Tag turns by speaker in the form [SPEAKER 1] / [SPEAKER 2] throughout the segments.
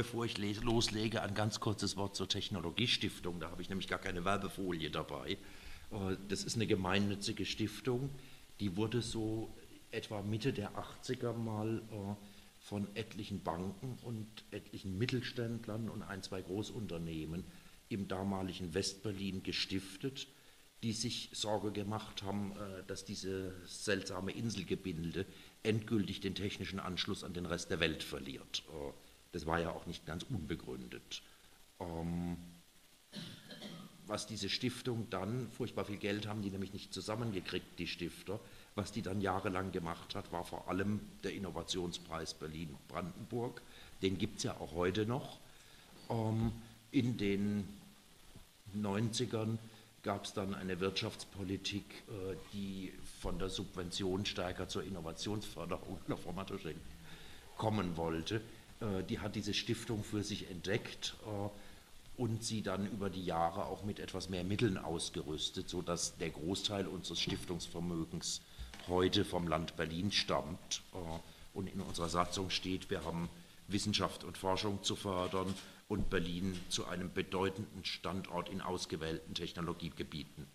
[SPEAKER 1] bevor ich loslege, ein ganz kurzes Wort zur Technologiestiftung. Da habe ich nämlich gar keine Werbefolie dabei. Äh, das ist eine gemeinnützige Stiftung, die wurde so etwa Mitte der 80er mal äh, von etlichen Banken und etlichen Mittelständlern und ein, zwei Großunternehmen im damaligen Westberlin gestiftet, die sich Sorge gemacht haben, äh, dass diese seltsame Inselgebilde endgültig den technischen Anschluss an den Rest der Welt verliert. Das war ja auch nicht ganz unbegründet. Ähm, was diese Stiftung dann, furchtbar viel Geld haben die nämlich nicht zusammengekriegt, die Stifter, was die dann jahrelang gemacht hat, war vor allem der Innovationspreis Berlin-Brandenburg. Den gibt es ja auch heute noch. Ähm, in den 90ern gab es dann eine Wirtschaftspolitik, äh, die von der Subvention stärker zur Innovationsförderung kommen wollte. Äh, die hat diese Stiftung für sich entdeckt äh, und sie dann über die Jahre auch mit etwas mehr Mitteln ausgerüstet, sodass der Großteil unseres Stiftungsvermögens heute vom Land Berlin stammt äh, und in unserer Satzung steht, wir haben Wissenschaft und Forschung zu fördern und Berlin zu einem bedeutenden Standort in ausgewählten Technologiegebieten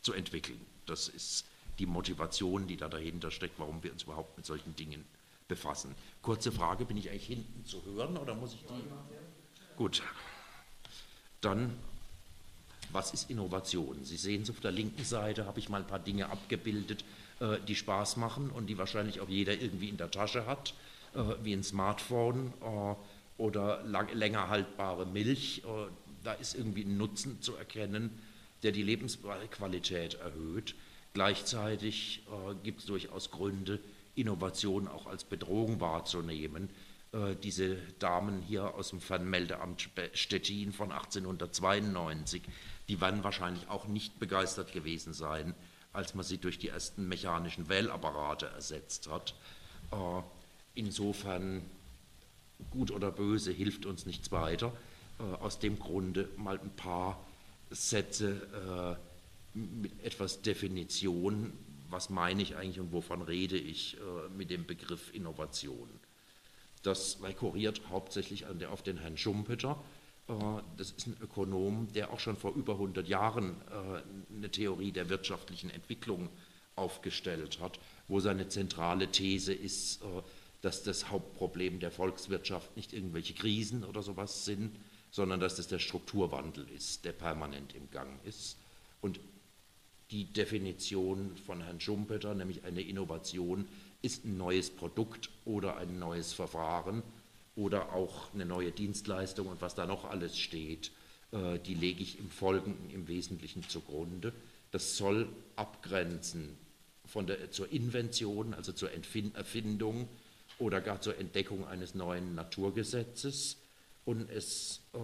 [SPEAKER 1] zu entwickeln. Das ist die Motivation, die da dahinter steckt, warum wir uns überhaupt mit solchen Dingen befassen. Kurze Frage, bin ich eigentlich hinten zu hören oder muss ich die? Gut. Dann, was ist Innovation? Sie sehen es auf der linken Seite, habe ich mal ein paar Dinge abgebildet, äh, die Spaß machen und die wahrscheinlich auch jeder irgendwie in der Tasche hat, äh, wie ein Smartphone äh, oder länger haltbare Milch. Da ist irgendwie ein Nutzen zu erkennen, der die Lebensqualität erhöht. Gleichzeitig gibt es durchaus Gründe, Innovation auch als Bedrohung wahrzunehmen äh, diese Damen hier aus dem Fernmeldeamt Stettin von 1892, die werden wahrscheinlich auch nicht begeistert gewesen sein, als man sie durch die ersten mechanischen Wählapparate ersetzt hat. Äh, insofern, gut oder böse, hilft uns nichts weiter. Äh, aus dem Grunde mal ein paar Sätze mit etwas Definition, was meine ich eigentlich und wovon rede ich mit dem Begriff Innovation. Das rekurriert hauptsächlich auf den Herrn Schumpeter. Äh, das ist ein Ökonom, der auch schon vor über 100 Jahren äh, eine Theorie der wirtschaftlichen Entwicklung aufgestellt hat, wo seine zentrale These ist, äh, dass das Hauptproblem der Volkswirtschaft nicht irgendwelche Krisen oder sowas sind, sondern dass das der Strukturwandel ist, der permanent im Gang ist. Und die Definition von Herrn Schumpeter, nämlich eine Innovation, ist ein neues Produkt oder ein neues Verfahren oder auch eine neue Dienstleistung und was da noch alles steht, äh, die lege ich im Folgenden im Wesentlichen zugrunde. Das soll abgrenzen von der, zur Invention, also zur Erfindung oder gar zur Entdeckung eines neuen Naturgesetzes. Und es, äh,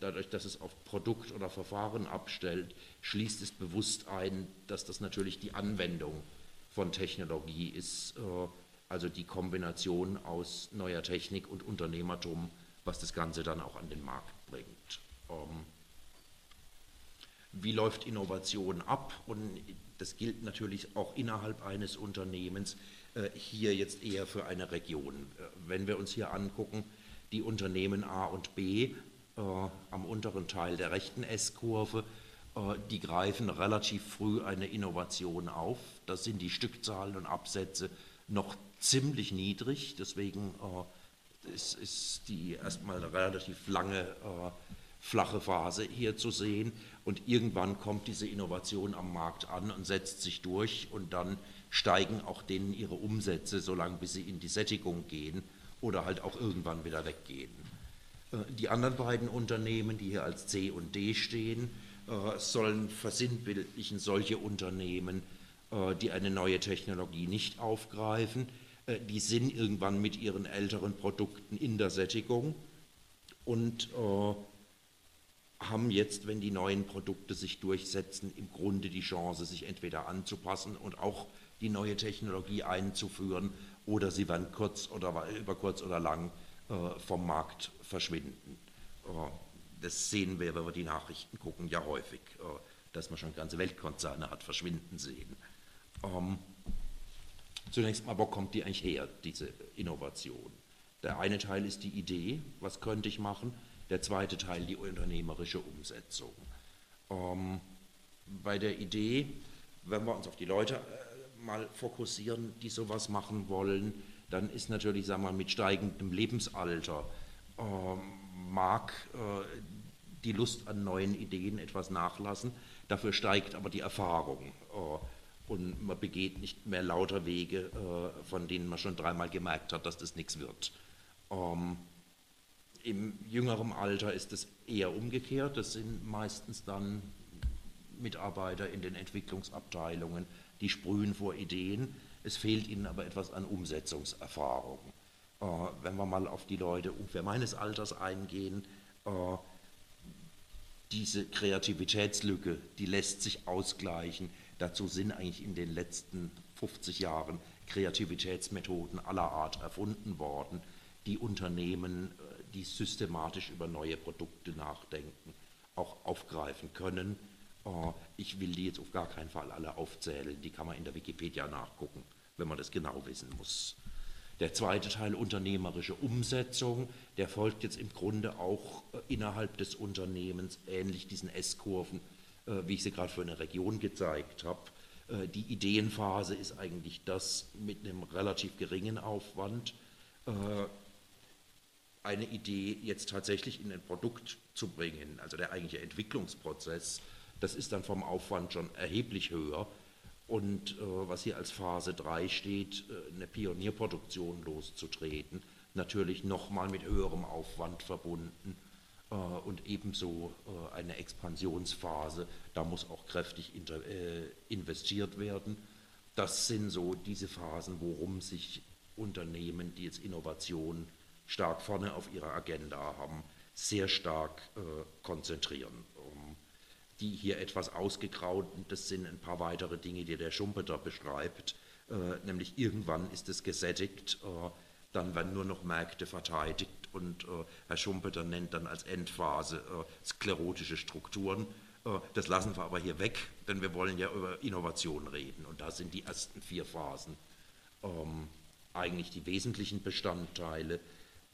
[SPEAKER 1] dadurch, dass es auf Produkt oder Verfahren abstellt, schließt es bewusst ein, dass das natürlich die Anwendung von Technologie ist äh, also die Kombination aus neuer Technik und Unternehmertum, was das Ganze dann auch an den Markt bringt. Ähm, wie läuft Innovation ab? Und das gilt natürlich auch innerhalb eines Unternehmens, äh, hier jetzt eher für eine Region. Äh, wenn wir uns hier angucken, die Unternehmen A und B am unteren Teil der rechten S-Kurve, äh, die greifen relativ früh eine Innovation auf. Da sind die Stückzahlen und Absätze noch ziemlich niedrig, deswegen äh, ist, ist die erstmal eine relativ lange äh, flache Phase hier zu sehen. Und irgendwann kommt diese Innovation am Markt an und setzt sich durch. Und dann steigen auch denen ihre Umsätze, solange bis sie in die Sättigung gehen oder halt auch irgendwann wieder weggehen. Die anderen beiden Unternehmen, die hier als C und D stehen, äh, sollen versinnbildlichen solche Unternehmen, äh, die eine neue Technologie nicht aufgreifen. Äh, die sind irgendwann mit ihren älteren Produkten in der Sättigung und haben jetzt, wenn die neuen Produkte sich durchsetzen, im Grunde die Chance, sich entweder anzupassen und auch die neue Technologie einzuführen oder sie werden kurz oder über kurz oder lang vom Markt verschwinden. Das sehen wir, wenn wir die Nachrichten gucken, ja häufig, äh, dass man schon ganze Weltkonzerne hat verschwinden sehen. Ähm, zunächst mal, wo kommt die eigentlich her, diese Innovation? Der eine Teil ist die Idee, was könnte ich machen, der zweite Teil die unternehmerische Umsetzung. Ähm, bei der Idee, wenn wir uns auf die Leute äh, mal fokussieren, die sowas machen wollen, dann ist natürlich, sagen wir mal, mit steigendem Lebensalter ähm, mag äh, die Lust an neuen Ideen etwas nachlassen, dafür steigt aber die Erfahrung. Äh, und man begeht nicht mehr lauter Wege, äh, von denen man schon dreimal gemerkt hat, dass das nichts wird. Ähm, Im jüngeren Alter ist es eher umgekehrt. Das sind meistens dann Mitarbeiter in den Entwicklungsabteilungen, die sprühen vor Ideen. Es fehlt ihnen aber etwas an Umsetzungserfahrung. Äh, wenn wir mal auf die Leute ungefähr meines Alters eingehen, äh, diese Kreativitätslücke, die lässt sich ausgleichen. Dazu sind eigentlich in den letzten 50 Jahren Kreativitätsmethoden aller Art erfunden worden, die Unternehmen, äh, die systematisch über neue Produkte nachdenken, auch aufgreifen können. Ich will die jetzt auf gar keinen Fall alle aufzählen, die kann man in der Wikipedia nachgucken, wenn man das genau wissen muss. Der zweite Teil unternehmerische Umsetzung, der folgt jetzt im Grunde auch äh, innerhalb des Unternehmens ähnlich diesen S-Kurven, äh, wie ich sie gerade für eine Region gezeigt habe. Äh, die Ideenphase ist eigentlich das mit einem relativ geringen Aufwand, eine Idee jetzt tatsächlich in ein Produkt zu bringen, also der eigentliche Entwicklungsprozess, das ist dann vom Aufwand schon erheblich höher. Und äh, was hier als Phase 3 steht, äh, eine Pionierproduktion loszutreten, natürlich nochmal mit höherem Aufwand verbunden äh, und ebenso äh, eine Expansionsphase, da muss auch kräftig inter, äh, investiert werden. Das sind so diese Phasen, worum sich Unternehmen, die jetzt Innovation stark vorne auf ihrer Agenda haben, sehr stark äh, konzentrieren die hier etwas ausgegraut und das sind ein paar weitere Dinge, die der Schumpeter beschreibt, äh, nämlich irgendwann ist es gesättigt, äh, dann werden nur noch Märkte verteidigt und äh, Herr Schumpeter nennt dann als Endphase äh, sklerotische Strukturen. Äh, das lassen wir aber hier weg, denn wir wollen ja über Innovation reden und da sind die ersten vier Phasen ähm, eigentlich die wesentlichen Bestandteile.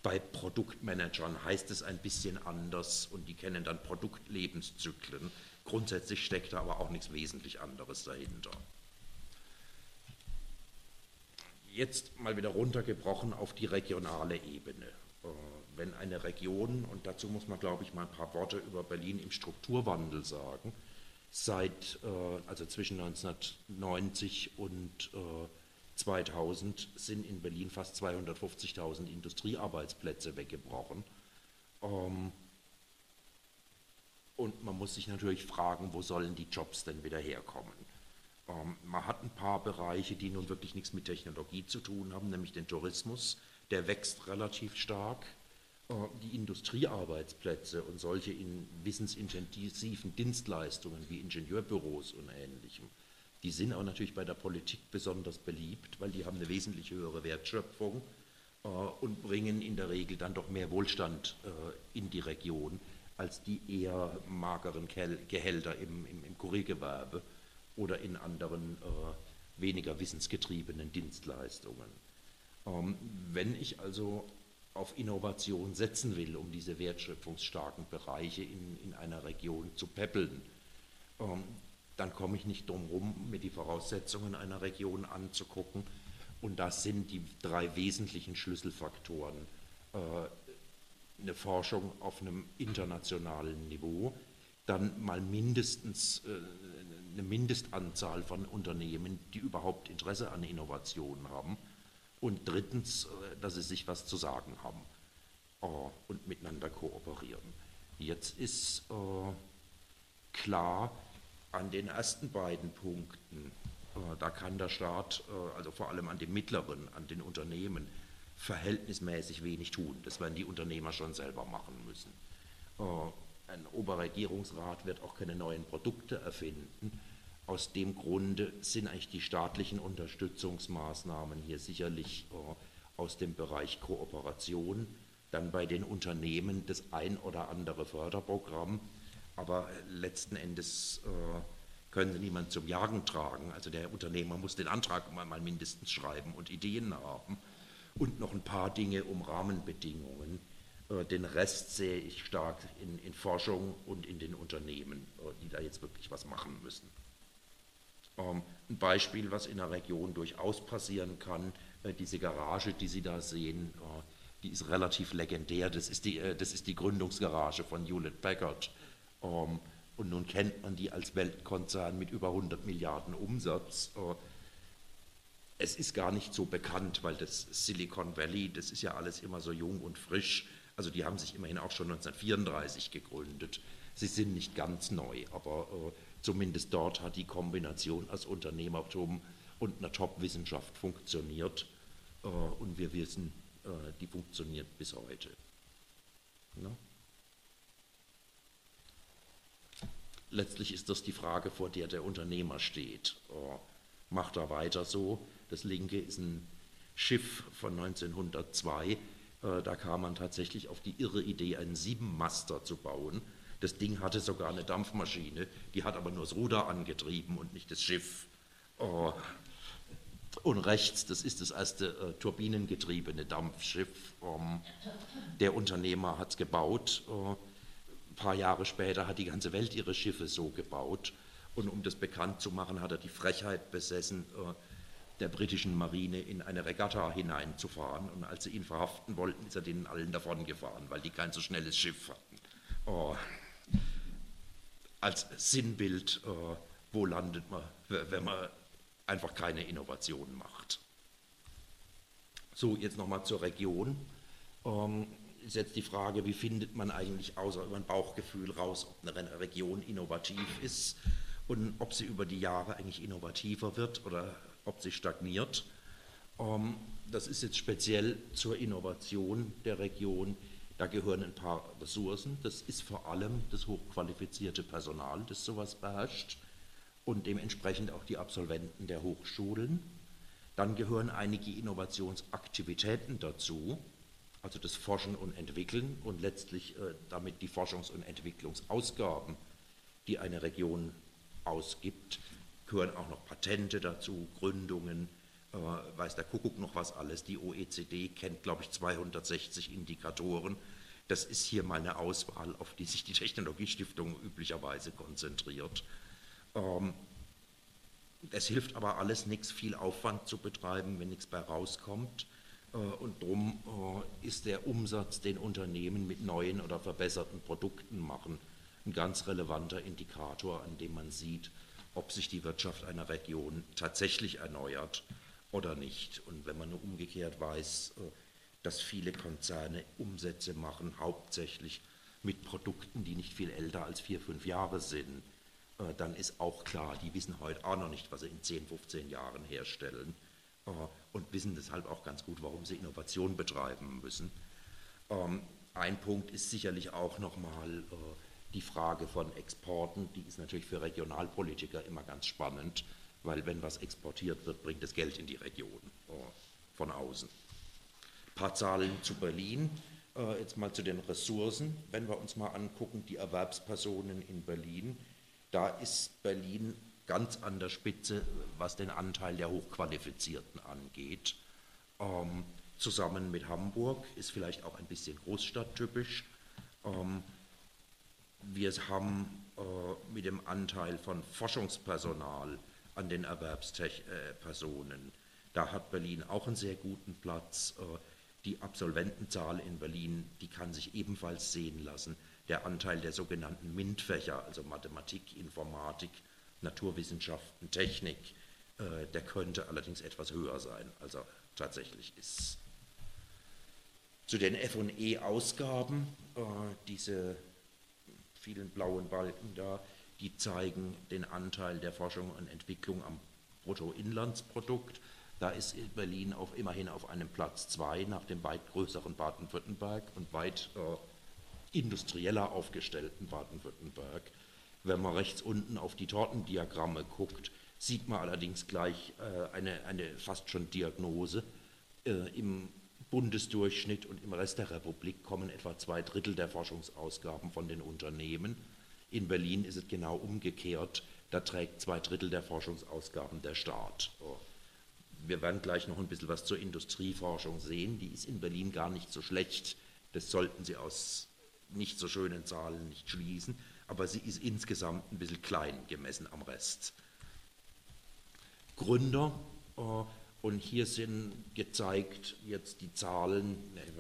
[SPEAKER 1] Bei Produktmanagern heißt es ein bisschen anders und die kennen dann Produktlebenszyklen. Grundsätzlich steckt da aber auch nichts wesentlich anderes dahinter. Jetzt mal wieder runtergebrochen auf die regionale Ebene. Äh, wenn eine Region, und dazu muss man, glaube ich, mal ein paar Worte über Berlin im Strukturwandel sagen, seit, äh, also zwischen 1990 und 2000 äh, sind in Berlin fast 250.000 Industriearbeitsplätze weggebrochen. Ähm, und man muss sich natürlich fragen, wo sollen die Jobs denn wieder herkommen? Ähm, man hat ein paar Bereiche, die nun wirklich nichts mit Technologie zu tun haben, nämlich den Tourismus, der wächst relativ stark. Äh, die Industriearbeitsplätze und solche in wissensintensiven Dienstleistungen wie Ingenieurbüros und ähnlichem, die sind auch natürlich bei der Politik besonders beliebt, weil die haben eine wesentlich höhere Wertschöpfung äh, und bringen in der Regel dann doch mehr Wohlstand äh, in die Region als die eher mageren Gehälter im, im, im Kuriergewerbe oder in anderen äh, weniger wissensgetriebenen Dienstleistungen. Ähm, wenn ich also auf Innovation setzen will, um diese wertschöpfungsstarken Bereiche in, in einer Region zu peppeln, ähm, dann komme ich nicht drum herum, mir die Voraussetzungen einer Region anzugucken. Und das sind die drei wesentlichen Schlüsselfaktoren. Äh, eine Forschung auf einem internationalen Niveau, dann mal mindestens äh, eine Mindestanzahl von Unternehmen, die überhaupt Interesse an Innovationen haben. Und drittens, äh, dass sie sich was zu sagen haben und miteinander kooperieren. Jetzt ist klar, an den ersten beiden Punkten, da kann der Staat, also vor allem an den mittleren, an den Unternehmen, verhältnismäßig wenig tun. Das werden die Unternehmer schon selber machen müssen. Äh, ein Oberregierungsrat wird auch keine neuen Produkte erfinden. Aus dem Grunde sind eigentlich die staatlichen Unterstützungsmaßnahmen hier sicherlich äh, aus dem Bereich Kooperation, dann bei den Unternehmen das ein oder andere Förderprogramm, aber letzten Endes äh, können sie niemand zum Jagen tragen. Also der Unternehmer muss den Antrag mal mindestens schreiben und Ideen haben und noch ein paar Dinge um Rahmenbedingungen. Äh, den Rest sehe ich stark in, in Forschung und in den Unternehmen, äh, die da jetzt wirklich was machen müssen. Ähm, ein Beispiel, was in der Region durchaus passieren kann, diese Garage, die Sie da sehen, die ist relativ legendär. Das ist die, das ist die Gründungsgarage von Hewlett Packard. Ähm, und nun kennt man die als Weltkonzern mit über 100 Milliarden Umsatz. Es ist gar nicht so bekannt, weil das Silicon Valley, das ist ja alles immer so jung und frisch. Also die haben sich immerhin auch schon 1934 gegründet. Sie sind nicht ganz neu, aber äh, zumindest dort hat die Kombination aus Unternehmertum und einer Top-Wissenschaft funktioniert. Äh, und wir wissen, äh, die funktioniert bis heute. Ja? Letztlich ist das die Frage, vor der der Unternehmer steht. Äh, macht er weiter so? Das linke ist ein Schiff von 1902 äh, da kam man tatsächlich auf die irre Idee, einen Siebenmaster zu bauen. Das Ding hatte sogar eine Dampfmaschine, die hat aber nur das Ruder angetrieben und nicht das Schiff. Äh, und rechts, das ist das erste äh, turbinengetriebene Dampfschiff. Ähm, der Unternehmer hat es gebaut. ein paar Jahre später hat die ganze Welt ihre Schiffe so gebaut. Und um das bekannt zu machen, hat er die Frechheit besessen, der britischen Marine in eine Regatta hineinzufahren. Und als sie ihn verhaften wollten, ist er denen allen davon gefahren, weil die kein so schnelles Schiff hatten. Oh. Als Sinnbild, oh, wo landet man, wenn man einfach keine Innovationen macht. So, jetzt nochmal zur Region. Ist jetzt die Frage, wie findet man eigentlich außer über ein Bauchgefühl raus, ob eine Region innovativ ist und ob sie über die Jahre eigentlich innovativer wird oder ob sie stagniert. Ähm, das ist jetzt speziell zur Innovation der Region. Da gehören ein paar Ressourcen. Das ist vor allem das hochqualifizierte Personal, das sowas beherrscht und dementsprechend auch die Absolventen der Hochschulen. Dann gehören einige Innovationsaktivitäten dazu, also das Forschen und Entwickeln und letztlich äh, damit die Forschungs- und Entwicklungsausgaben, die eine Region ausgibt, gehören auch noch Patente dazu, Gründungen, äh, weiß der Kuckuck noch was alles. Die OECD kennt, glaube ich, 260 Indikatoren. Das ist hier mal eine Auswahl, auf die sich die Technologiestiftung üblicherweise konzentriert. Ähm, es hilft aber alles nichts, viel Aufwand zu betreiben, wenn nichts bei rauskommt. Äh, und darum äh, ist der Umsatz, den Unternehmen mit neuen oder verbesserten Produkten machen, ein ganz relevanter Indikator, an dem man sieht, ob sich die Wirtschaft einer Region tatsächlich erneuert oder nicht. Und wenn man umgekehrt weiß, äh, dass viele Konzerne Umsätze machen, hauptsächlich mit Produkten, die nicht viel älter als vier, fünf Jahre sind, dann ist auch klar, die wissen heute auch noch nicht, was sie in 10, 15 Jahren herstellen und wissen deshalb auch ganz gut, warum sie Innovation betreiben müssen. Ähm, ein Punkt ist sicherlich auch nochmal die Frage von Exporten, die ist natürlich für Regionalpolitiker immer ganz spannend, weil wenn was exportiert wird, bringt es Geld in die Region äh, von außen. Ein paar Zahlen zu Berlin. Äh, jetzt mal zu den Ressourcen. Wenn wir uns mal angucken, die Erwerbspersonen in Berlin, da ist Berlin ganz an der Spitze, was den Anteil der Hochqualifizierten angeht. Ähm, zusammen mit Hamburg ist vielleicht auch ein bisschen großstadttypisch. Ähm, wir haben äh, mit dem Anteil von Forschungspersonal an den Erwerbspersonen, da hat Berlin auch einen sehr guten Platz. Äh, die Absolventenzahl in Berlin, die kann sich ebenfalls sehen lassen. Der Anteil der sogenannten MINT-Fächer, also Mathematik, Informatik, Naturwissenschaften, Technik, äh, der könnte allerdings etwas höher sein, als er tatsächlich ist. Zu den FE-Ausgaben, äh, diese vielen blauen Balken da, die zeigen den Anteil der Forschung und Entwicklung am Bruttoinlandsprodukt. Da ist Berlin auf, immerhin auf einem Platz zwei nach dem weit größeren Baden-Württemberg und weit äh, industrieller aufgestellten Baden-Württemberg. Wenn man rechts unten auf die Tortendiagramme guckt, sieht man allerdings gleich äh, eine, eine fast schon Diagnose. Äh, Im Bundesdurchschnitt und im Rest der Republik kommen etwa zwei Drittel der Forschungsausgaben von den Unternehmen. In Berlin ist es genau umgekehrt. Da trägt zwei Drittel der Forschungsausgaben der Staat. wir werden gleich noch ein bisschen was zur Industrieforschung sehen. Die ist in Berlin gar nicht so schlecht. Das sollten Sie aus nicht so schönen Zahlen nicht schließen. Aber sie ist insgesamt ein bisschen klein gemessen am Rest. Gründer, äh, und hier sind gezeigt jetzt die Zahlen,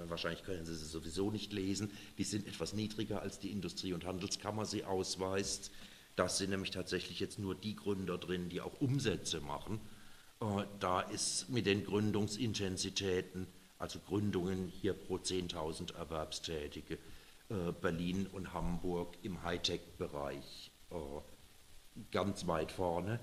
[SPEAKER 1] wahrscheinlich können Sie sie sowieso nicht lesen, die sind etwas niedriger als die Industrie- und Handelskammer sie ausweist. Das sind nämlich tatsächlich jetzt nur die Gründer drin, die auch Umsätze machen. Äh, da ist mit den Gründungsintensitäten, also Gründungen hier pro 10.000 Erwerbstätige, Berlin und Hamburg im Hightech-Bereich äh, ganz weit vorne.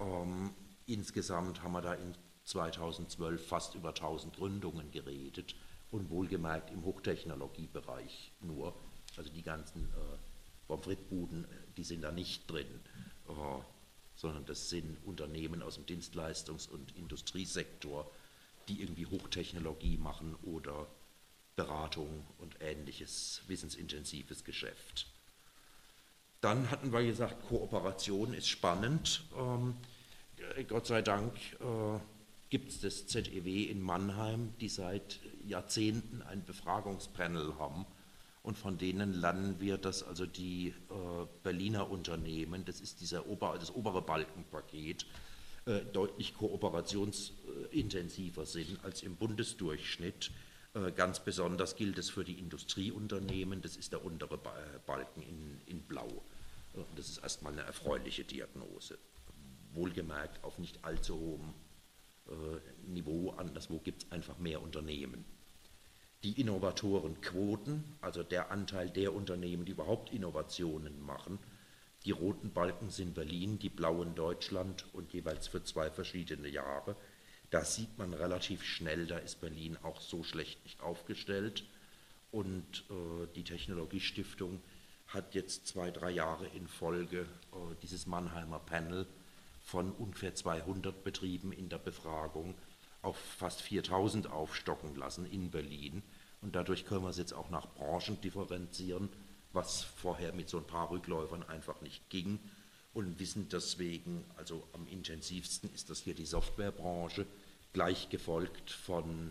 [SPEAKER 1] Ähm, insgesamt haben wir da in 2012 fast über 1000 Gründungen geredet und wohlgemerkt im Hochtechnologiebereich nur. Also die ganzen äh, Pommes frites-Buden, die sind da nicht drin, äh, sondern das sind Unternehmen aus dem Dienstleistungs- und Industriesektor, die irgendwie Hochtechnologie machen oder Beratung und ähnliches wissensintensives Geschäft. Dann hatten wir gesagt, Kooperation ist spannend. Ähm, Gott sei Dank äh, gibt es das ZEW in Mannheim, die seit Jahrzehnten ein Befragungspanel haben und von denen lernen wir, dass also die äh, Berliner Unternehmen, das ist dieser Ober, das obere Balkenpaket, äh, deutlich kooperationsintensiver sind als im Bundesdurchschnitt. Äh, ganz besonders gilt es für die Industrieunternehmen, das ist der untere Balken in, in Blau. Äh, das ist erstmal eine erfreuliche Diagnose. Wohlgemerkt auf nicht allzu hohem äh, Niveau, anderswo gibt es einfach mehr Unternehmen. Die Innovatorenquoten, also der Anteil der Unternehmen, die überhaupt Innovationen machen, die roten Balken sind Berlin, die blauen Deutschland und jeweils für zwei verschiedene Jahre. Da sieht man relativ schnell, da ist Berlin auch so schlecht nicht aufgestellt. Und äh, die Technologiestiftung hat jetzt zwei, drei Jahre in Folge äh, dieses Mannheimer Panel von ungefähr 200 Betrieben in der Befragung auf fast 4000 aufstocken lassen in Berlin. Und dadurch können wir es jetzt auch nach Branchen differenzieren, was vorher mit so ein paar Rückläufern einfach nicht ging. Und wissen deswegen, also am intensivsten ist das hier die Softwarebranche, gleich gefolgt von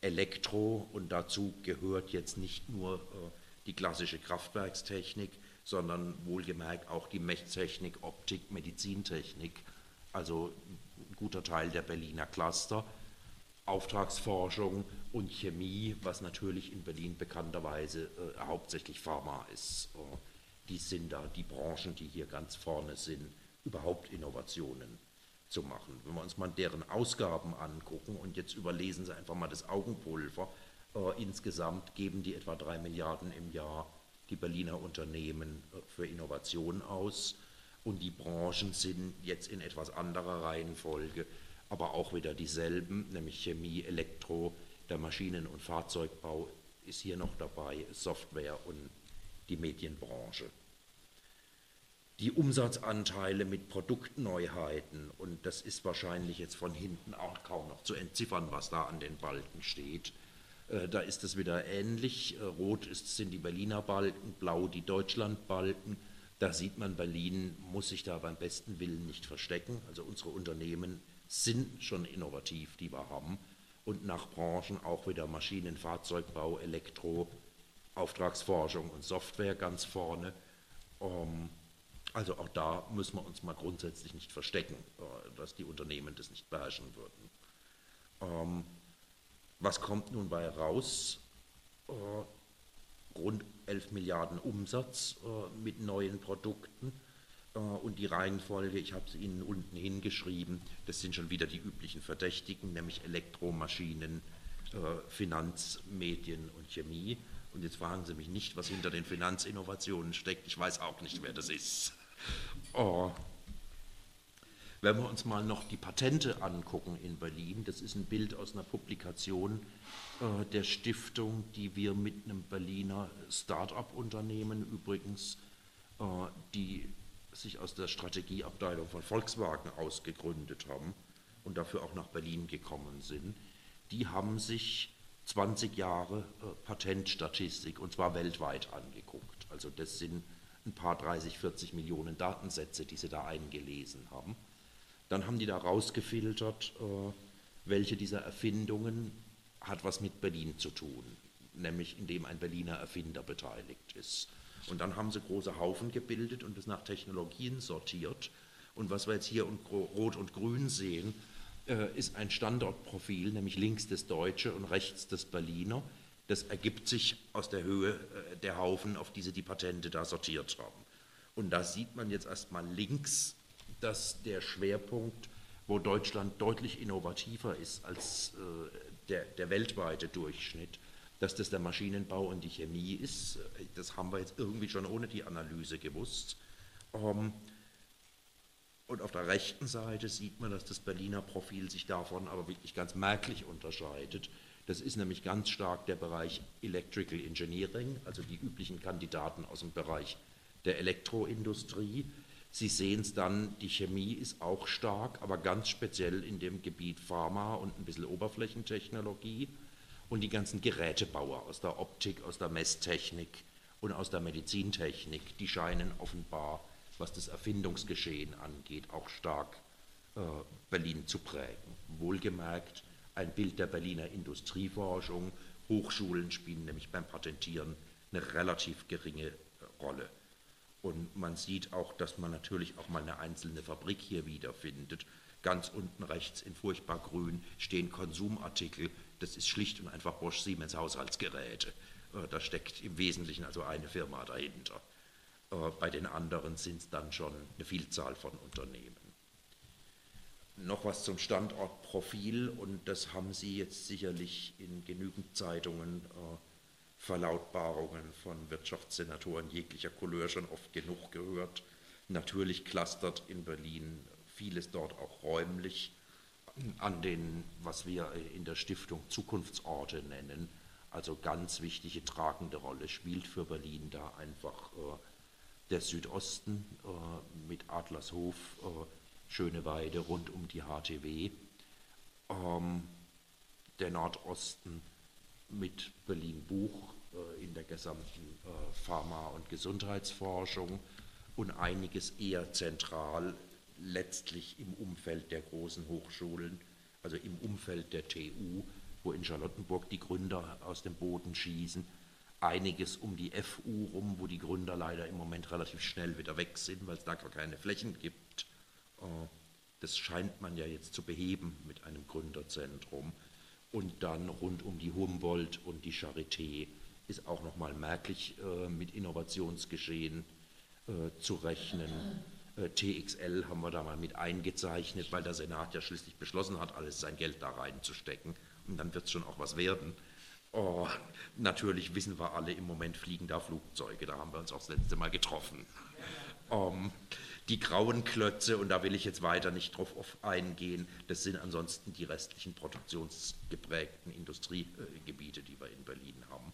[SPEAKER 1] Elektro. Und dazu gehört jetzt nicht nur äh, die klassische Kraftwerkstechnik, sondern wohlgemerkt auch die Messtechnik, Optik, Medizintechnik, also ein guter Teil der Berliner Cluster, Auftragsforschung und Chemie, was natürlich in Berlin bekannterweise äh, hauptsächlich Pharma ist. Äh, die sind da die Branchen, die hier ganz vorne sind, überhaupt Innovationen zu machen. Wenn wir uns mal deren Ausgaben angucken und jetzt überlesen Sie einfach mal das Augenpulver, äh, insgesamt geben die etwa drei Milliarden im Jahr die Berliner Unternehmen äh, für Innovation aus. Und die Branchen sind jetzt in etwas anderer Reihenfolge, aber auch wieder dieselben, nämlich Chemie, Elektro, der Maschinen- und Fahrzeugbau ist hier noch dabei, Software und die Medienbranche. Die Umsatzanteile mit Produktneuheiten, und das ist wahrscheinlich jetzt von hinten auch kaum noch zu entziffern, was da an den Balken steht, äh, da ist es wieder ähnlich. Äh, rot ist, sind die Berliner Balken, blau die Deutschlandbalken. Da sieht man, Berlin muss sich da beim besten Willen nicht verstecken. Also unsere Unternehmen sind schon innovativ, die wir haben. Und nach Branchen auch wieder Maschinen, Fahrzeugbau, Elektro, Auftragsforschung und Software ganz vorne. Ähm, also auch da müssen wir uns mal grundsätzlich nicht verstecken, äh, dass die Unternehmen das nicht beherrschen würden. Ähm, was kommt nun bei raus? Äh, rund 11 Milliarden Umsatz äh, mit neuen Produkten. Äh, und die Reihenfolge, ich habe es Ihnen unten hingeschrieben, das sind schon wieder die üblichen Verdächtigen, nämlich Elektromaschinen, äh, Finanzmedien und Chemie. Und jetzt fragen Sie mich nicht, was hinter den Finanzinnovationen steckt. Ich weiß auch nicht, wer das ist. Oh, wenn wir uns mal noch die Patente angucken in Berlin, das ist ein Bild aus einer Publikation äh, der Stiftung, die wir mit einem Berliner Start-up-Unternehmen übrigens, äh, die sich aus der Strategieabteilung von Volkswagen ausgegründet haben und dafür auch nach Berlin gekommen sind, die haben sich 20 Jahre äh, Patentstatistik und zwar weltweit angeguckt. Also das sind ein paar 30, 40 Millionen Datensätze, die sie da eingelesen haben Dann haben die da rausgefiltert, äh, welche dieser Erfindungen hat was mit Berlin zu tun, nämlich indem ein Berliner Erfinder beteiligt ist. Und dann haben sie große Haufen gebildet und das nach Technologien sortiert. Und was wir jetzt hier und rot und grün sehen, ist ein Standortprofil, nämlich links das Deutsche und rechts das Berliner. Das ergibt sich aus der Höhe äh, der Haufen, auf die sie die Patente da sortiert haben. Und da sieht man jetzt erstmal links, dass der Schwerpunkt, wo Deutschland deutlich innovativer ist als äh, der, der weltweite Durchschnitt, dass das der Maschinenbau und die Chemie ist. Das haben wir jetzt irgendwie schon ohne die Analyse gewusst. Ähm, und auf der rechten Seite sieht man, dass das Berliner Profil sich davon aber wirklich ganz merklich unterscheidet. Das ist nämlich ganz stark der Bereich Electrical Engineering, also die üblichen Kandidaten aus dem Bereich der Elektroindustrie. Sie sehen es dann, die Chemie ist auch stark, aber ganz speziell in dem Gebiet Pharma und ein bisschen Oberflächentechnologie. Und die ganzen Gerätebauer aus der Optik, aus der Messtechnik und aus der Medizintechnik, die scheinen offenbar, was das Erfindungsgeschehen angeht, auch stark äh, Berlin zu prägen. Wohlgemerkt, ein Bild der Berliner Industrieforschung. Hochschulen spielen nämlich beim Patentieren eine relativ geringe äh, Rolle. Und man sieht auch, dass man natürlich auch mal eine einzelne Fabrik hier wiederfindet. Ganz unten rechts in furchtbar grün stehen Konsumartikel, das ist schlicht und einfach Bosch Siemens Haushaltsgeräte. Äh, da steckt im Wesentlichen also eine Firma dahinter. Äh, bei den anderen sind es dann schon eine Vielzahl von Unternehmen. Noch was zum Standortprofil und das haben Sie jetzt sicherlich in genügend Zeitungen, äh, Verlautbarungen von Wirtschaftssenatoren jeglicher Couleur schon oft genug gehört. Natürlich clustert in Berlin vieles dort auch räumlich an den, was wir in der Stiftung Zukunftsorte nennen. Also ganz wichtige tragende Rolle spielt für Berlin da einfach äh, der Südosten äh, mit Adlershof, äh, Schöneweide rund um die HTW, ähm, der Nordosten mit Berlin-Buch äh, in der gesamten äh, Pharma- und Gesundheitsforschung und einiges eher zentral letztlich im Umfeld der großen Hochschulen, also im Umfeld der TU, wo in Charlottenburg die Gründer aus dem Boden schießen, einiges um die FU rum, wo die Gründer leider im Moment relativ schnell wieder weg sind, weil es da gar keine Flächen gibt. Äh, das scheint man ja jetzt zu beheben mit einem Gründerzentrum. Und dann rund um die Humboldt und die Charité ist auch nochmal merklich äh, mit Innovationsgeschehen äh, zu rechnen. TXL haben wir da mal mit eingezeichnet, weil der Senat ja schließlich beschlossen hat, alles sein Geld da reinzustecken. Und dann wird es schon auch was werden. Oh, natürlich wissen wir alle, im Moment fliegen da Flugzeuge, da haben wir uns auch das letzte Mal getroffen. Um, die grauen Klötze, und da will ich jetzt weiter nicht drauf eingehen, das sind ansonsten die restlichen produktionsgeprägten Industriegebiete, die wir in Berlin haben.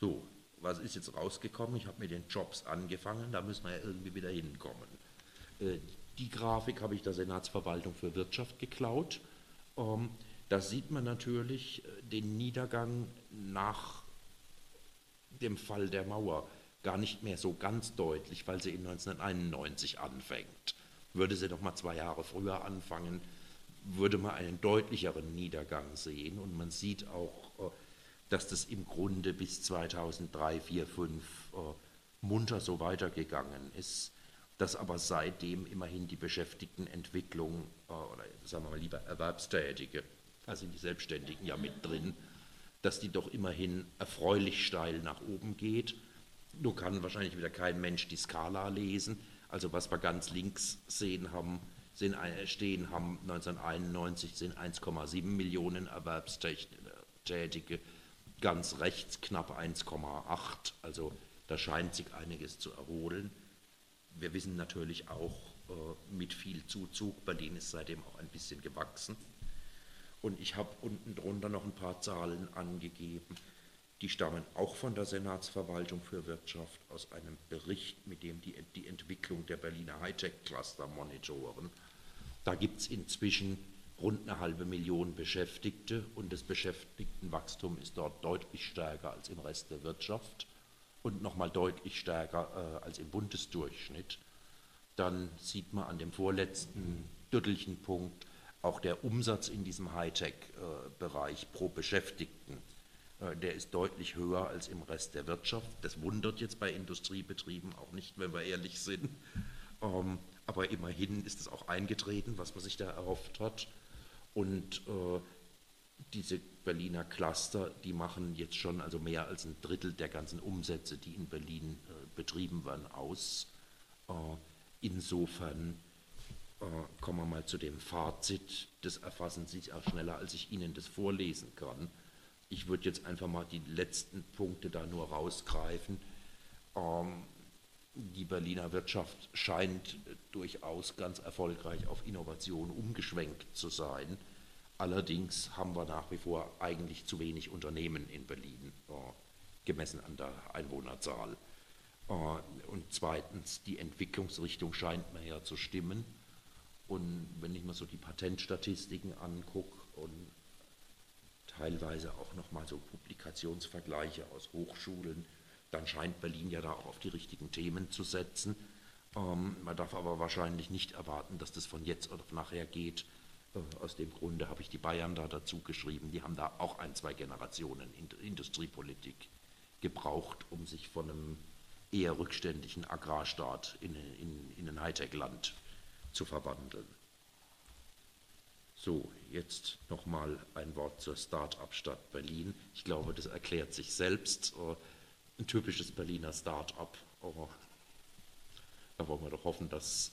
[SPEAKER 1] So, was ist jetzt rausgekommen? Ich habe mit den Jobs angefangen, da müssen wir ja irgendwie wieder hinkommen. Äh, die Grafik habe ich der Senatsverwaltung für Wirtschaft geklaut. Ähm, da sieht man natürlich äh, den Niedergang nach dem Fall der Mauer gar nicht mehr so ganz deutlich, weil sie in 1991 anfängt. Würde sie noch mal zwei Jahre früher anfangen, würde man einen deutlicheren Niedergang sehen und man sieht auch äh, dass das im Grunde bis 2003, 2004, 2005 äh, munter so weitergegangen ist, dass aber seitdem immerhin die Beschäftigtenentwicklung, äh, oder sagen wir mal lieber Erwerbstätige, da sind die Selbstständigen ja mit drin, dass die doch immerhin erfreulich steil nach oben geht. Nun kann wahrscheinlich wieder kein Mensch die Skala lesen. Also was wir ganz links sehen haben, sind, äh, stehen haben 1991 sind 1,7 Millionen Erwerbstätige ganz rechts knapp 1,8. Also da scheint sich einiges zu erholen. Wir wissen natürlich auch äh, mit viel Zuzug, denen ist seitdem auch ein bisschen gewachsen. Und ich habe unten drunter noch ein paar Zahlen angegeben, die stammen auch von der Senatsverwaltung für Wirtschaft aus einem Bericht, mit dem die, die Entwicklung der Berliner Hightech-Cluster monitoren. Da gibt es inzwischen rund eine halbe Million Beschäftigte und das Beschäftigtenwachstum ist dort deutlich stärker als im Rest der Wirtschaft und nochmal deutlich stärker äh, als im Bundesdurchschnitt. dann sieht man an dem vorletzten Drittelchenpunkt auch der Umsatz in diesem Hightech-Bereich pro Beschäftigten. Äh, der ist deutlich höher als im Rest der Wirtschaft. Das wundert jetzt bei Industriebetrieben auch nicht, wenn wir ehrlich sind. Ähm, aber immerhin ist es auch eingetreten, was man sich da erhofft hat. Und äh, diese Berliner Cluster, die machen jetzt schon also mehr als ein Drittel der ganzen Umsätze, die in Berlin äh, betrieben werden, aus. Insofern kommen wir mal zu dem Fazit. Das erfassen Sie auch schneller, als ich Ihnen das vorlesen kann. Ich würde jetzt einfach mal die letzten Punkte da nur rausgreifen. Ähm, die Berliner Wirtschaft scheint durchaus ganz erfolgreich auf Innovation umgeschwenkt zu sein. Allerdings haben wir nach wie vor eigentlich zu wenig Unternehmen in Berlin, äh, gemessen an der Einwohnerzahl. Äh, und zweitens, die Entwicklungsrichtung scheint mir ja zu stimmen. Und wenn ich mir so die Patentstatistiken angucke und teilweise auch nochmal so Publikationsvergleiche aus Hochschulen, dann scheint Berlin ja da auch auf die richtigen Themen zu setzen. Ähm, man darf aber wahrscheinlich nicht erwarten, dass das von jetzt auf nachher geht, äh, aus dem Grunde habe ich die Bayern da dazu geschrieben. Die haben da auch ein, zwei Generationen Industriepolitik gebraucht, um sich von einem eher rückständigen Agrarstaat in, in, in ein Hightech-Land zu verwandeln. So, jetzt nochmal ein Wort zur Start-up-Stadt Berlin. Ich glaube, das erklärt sich selbst. Äh, ein typisches Berliner Start-up. Da wollen wir doch hoffen, dass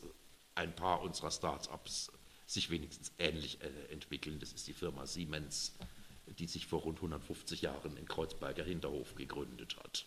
[SPEAKER 1] ein paar unserer Start-ups sich wenigstens ähnlich äh, entwickeln. Das ist die Firma Siemens, die sich vor rund 150 Jahren in Kreuzberger Hinterhof gegründet hat.